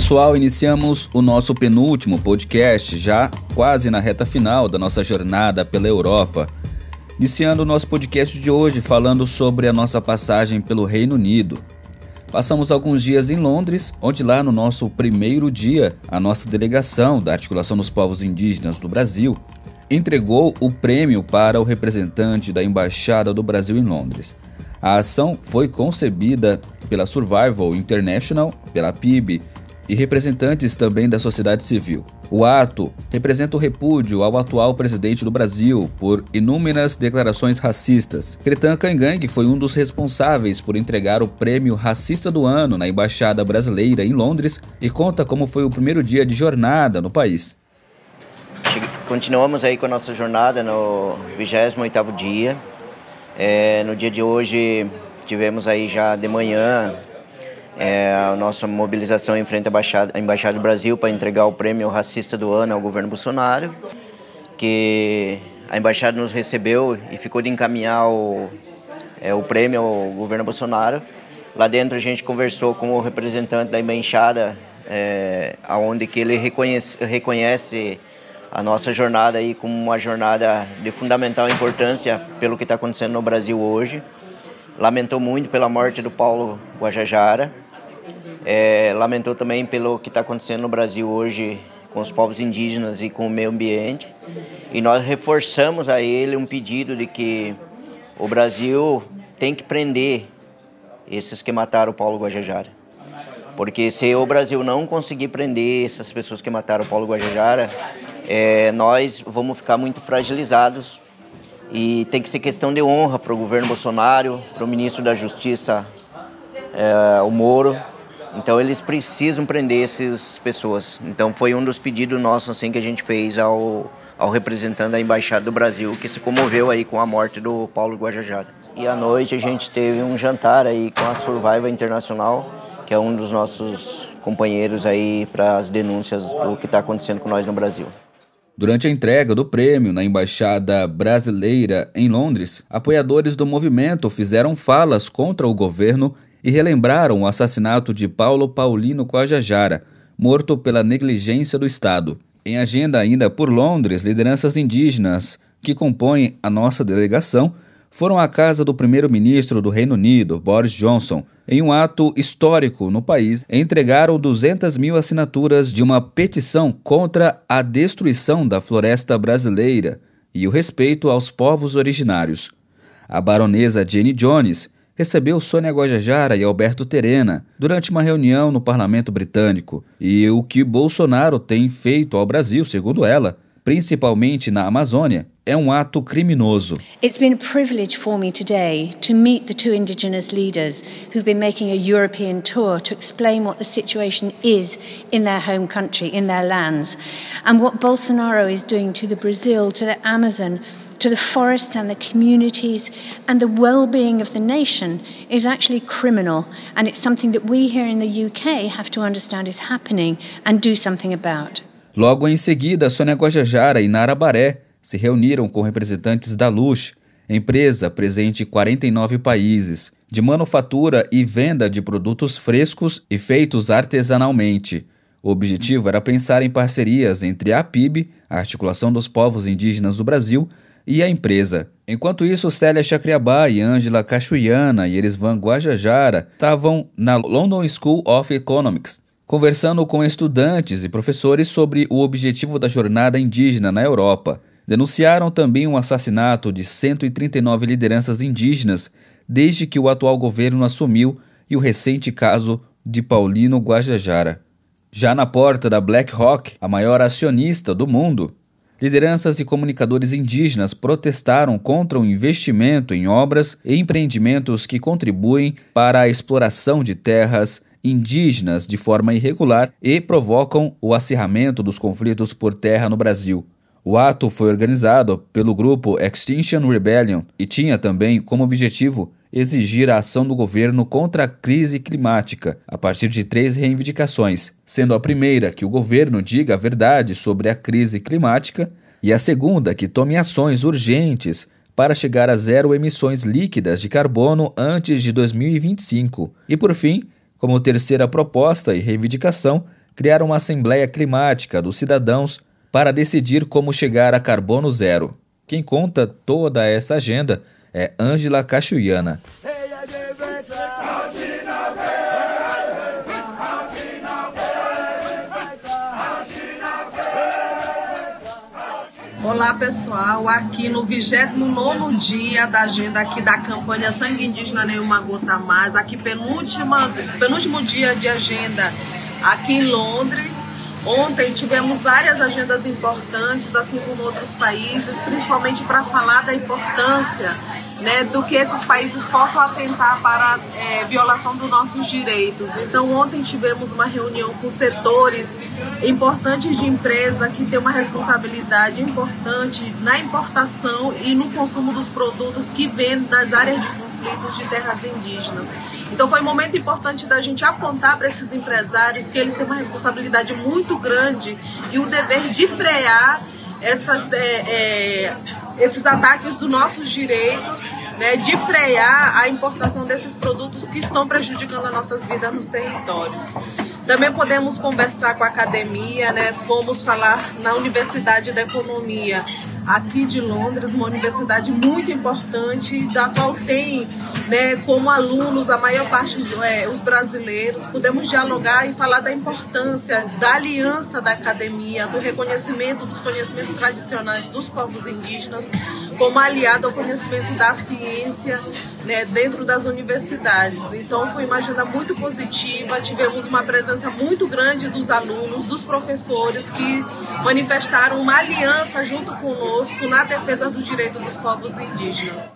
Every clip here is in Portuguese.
pessoal, iniciamos o nosso penúltimo podcast, já quase na reta final da nossa jornada pela Europa. Iniciando o nosso podcast de hoje falando sobre a nossa passagem pelo Reino Unido. Passamos alguns dias em Londres, onde lá no nosso primeiro dia, a nossa delegação da Articulação dos Povos Indígenas do Brasil entregou o prêmio para o representante da Embaixada do Brasil em Londres. A ação foi concebida pela Survival International, pela PIB e representantes também da sociedade civil. O ato representa o repúdio ao atual presidente do Brasil por inúmeras declarações racistas. Cretan Kangang foi um dos responsáveis por entregar o prêmio Racista do Ano na Embaixada Brasileira em Londres e conta como foi o primeiro dia de jornada no país. Continuamos aí com a nossa jornada no 28º dia. É, no dia de hoje tivemos aí já de manhã é, a nossa mobilização em frente à Embaixada, à Embaixada do Brasil para entregar o prêmio Racista do Ano ao governo Bolsonaro, que a Embaixada nos recebeu e ficou de encaminhar o, é, o prêmio ao governo Bolsonaro. Lá dentro a gente conversou com o representante da Embaixada, é, aonde que ele reconhece, reconhece a nossa jornada aí como uma jornada de fundamental importância pelo que está acontecendo no Brasil hoje. Lamentou muito pela morte do Paulo Guajajara, é, lamentou também pelo que está acontecendo no Brasil hoje com os povos indígenas e com o meio ambiente. E nós reforçamos a ele um pedido de que o Brasil tem que prender esses que mataram o Paulo Guajajara. Porque se o Brasil não conseguir prender essas pessoas que mataram o Paulo Guajajara, é, nós vamos ficar muito fragilizados e tem que ser questão de honra para o governo Bolsonaro, para o ministro da Justiça, é, o Moro, então eles precisam prender essas pessoas. Então foi um dos pedidos nossos assim que a gente fez ao, ao representante da embaixada do Brasil que se comoveu aí com a morte do Paulo Guajajara. E à noite a gente teve um jantar aí com a Survival Internacional, que é um dos nossos companheiros aí para as denúncias do que está acontecendo com nós no Brasil. Durante a entrega do prêmio na Embaixada Brasileira em Londres, apoiadores do movimento fizeram falas contra o governo e relembraram o assassinato de Paulo Paulino Coajajara, morto pela negligência do Estado. Em agenda ainda por Londres, lideranças indígenas que compõem a nossa delegação foram à casa do primeiro-ministro do Reino Unido, Boris Johnson, em um ato histórico no país, entregaram 200 mil assinaturas de uma petição contra a destruição da floresta brasileira e o respeito aos povos originários. A baronesa Jenny Jones recebeu Sônia Guajajara e Alberto Terena durante uma reunião no parlamento britânico e o que Bolsonaro tem feito ao Brasil, segundo ela, principalmente na Amazônia, é um ato criminoso. It's been a privilege for me today to meet the two indigenous leaders who've been making a European tour to explain what the situation is in their home country, in their lands, and what Bolsonaro is doing to the Brazil, to the Amazon, to the forests and the communities and the well being of the nation is actually criminal. And it's something that we here in the UK have to understand is happening and do something about. Logo em seguida, Sônia Guajajara e Nara Baré se reuniram com representantes da Lush, empresa presente em 49 países, de manufatura e venda de produtos frescos e feitos artesanalmente. O objetivo era pensar em parcerias entre a PIB, a Articulação dos Povos Indígenas do Brasil, e a empresa. Enquanto isso, Célia Chacriabá e Ângela Cachuiana e Erisvan Guajajara estavam na London School of Economics, conversando com estudantes e professores sobre o objetivo da jornada indígena na Europa. Denunciaram também o assassinato de 139 lideranças indígenas desde que o atual governo assumiu e o recente caso de Paulino Guajajara. Já na porta da BlackRock, a maior acionista do mundo, lideranças e comunicadores indígenas protestaram contra o investimento em obras e empreendimentos que contribuem para a exploração de terras indígenas de forma irregular e provocam o acirramento dos conflitos por terra no Brasil. O ato foi organizado pelo grupo Extinction Rebellion e tinha também como objetivo exigir a ação do governo contra a crise climática, a partir de três reivindicações, sendo a primeira que o governo diga a verdade sobre a crise climática e a segunda que tome ações urgentes para chegar a zero emissões líquidas de carbono antes de 2025. E por fim, como terceira proposta e reivindicação, criaram uma Assembleia Climática dos Cidadãos para decidir como chegar a carbono zero. Quem conta toda essa agenda é Ângela Cachuiana. Olá pessoal, aqui no 29 dia da agenda aqui da campanha Sangue Indígena Nenhuma Gota Mais, aqui penúltima, penúltimo dia de agenda aqui em Londres. Ontem tivemos várias agendas importantes, assim como outros países, principalmente para falar da importância né, do que esses países possam atentar para é, violação dos nossos direitos. Então, ontem tivemos uma reunião com setores importantes de empresa que têm uma responsabilidade importante na importação e no consumo dos produtos que vêm das áreas de conflitos de terras indígenas. Então foi um momento importante da gente apontar para esses empresários que eles têm uma responsabilidade muito grande e o dever de frear essas, é, é, esses ataques dos nossos direitos, né, de frear a importação desses produtos que estão prejudicando as nossas vidas nos territórios. Também podemos conversar com a academia, né, fomos falar na Universidade da Economia aqui de Londres, uma universidade muito importante, da qual tem né, como alunos a maior parte é, os brasileiros. Pudemos dialogar e falar da importância da aliança da academia, do reconhecimento dos conhecimentos tradicionais dos povos indígenas, como aliado ao conhecimento da ciência né, dentro das universidades. Então foi uma agenda muito positiva, tivemos uma presença muito grande dos alunos, dos professores que manifestaram uma aliança junto conosco na defesa do direito dos povos indígenas.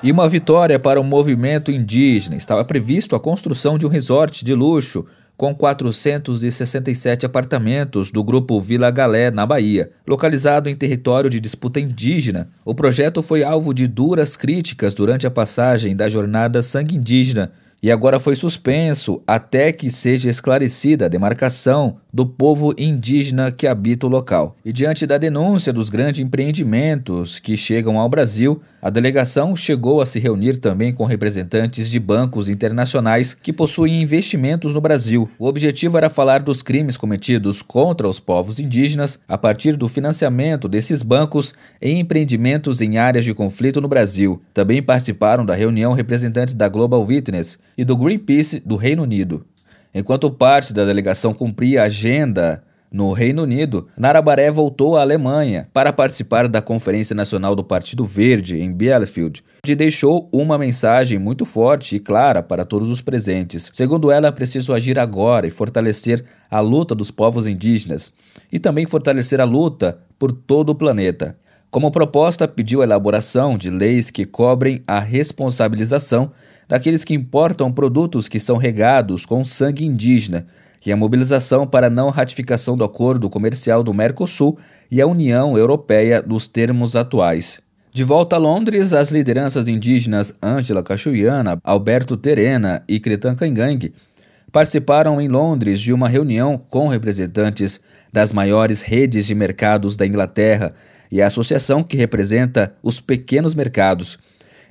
E uma vitória para o movimento indígena. Estava previsto a construção de um resort de luxo com 467 apartamentos do grupo Vila Galé, na Bahia. Localizado em território de disputa indígena, o projeto foi alvo de duras críticas durante a passagem da jornada Sangue Indígena e agora foi suspenso até que seja esclarecida a demarcação do povo indígena que habita o local. E diante da denúncia dos grandes empreendimentos que chegam ao Brasil, a delegação chegou a se reunir também com representantes de bancos internacionais que possuem investimentos no Brasil. O objetivo era falar dos crimes cometidos contra os povos indígenas a partir do financiamento desses bancos em empreendimentos em áreas de conflito no Brasil. Também participaram da reunião representantes da Global Witness e do Greenpeace do Reino Unido. Enquanto parte da delegação cumpria a agenda no Reino Unido, Narabaré voltou à Alemanha para participar da Conferência Nacional do Partido Verde em Bielefeld, onde deixou uma mensagem muito forte e clara para todos os presentes. Segundo ela, é preciso agir agora e fortalecer a luta dos povos indígenas e também fortalecer a luta por todo o planeta. Como proposta, pediu a elaboração de leis que cobrem a responsabilização daqueles que importam produtos que são regados com sangue indígena e a mobilização para não ratificação do acordo comercial do Mercosul e a União Europeia nos termos atuais. De volta a Londres, as lideranças indígenas Ângela Cachuiana, Alberto Terena e Cretan Kangang participaram em Londres de uma reunião com representantes das maiores redes de mercados da Inglaterra e a associação que representa os pequenos mercados.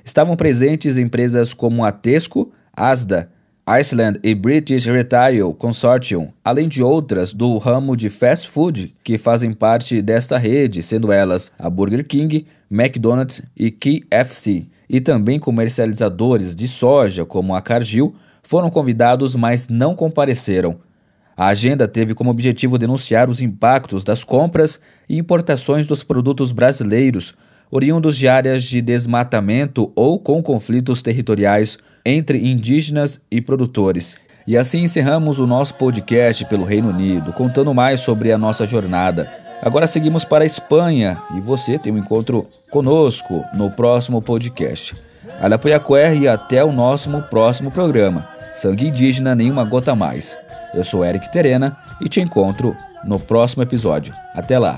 Estavam presentes empresas como a Tesco, Asda, Iceland e British Retail Consortium, além de outras do ramo de fast food que fazem parte desta rede, sendo elas a Burger King, McDonald's e KFC. E também comercializadores de soja como a Cargill foram convidados, mas não compareceram. A agenda teve como objetivo denunciar os impactos das compras e importações dos produtos brasileiros, oriundos de áreas de desmatamento ou com conflitos territoriais entre indígenas e produtores. E assim encerramos o nosso podcast pelo Reino Unido, contando mais sobre a nossa jornada. Agora seguimos para a Espanha e você tem um encontro conosco no próximo podcast. Alapoiacué e até o nosso próximo programa. Sangue indígena, nenhuma gota mais. Eu sou Eric Terena e te encontro no próximo episódio. Até lá!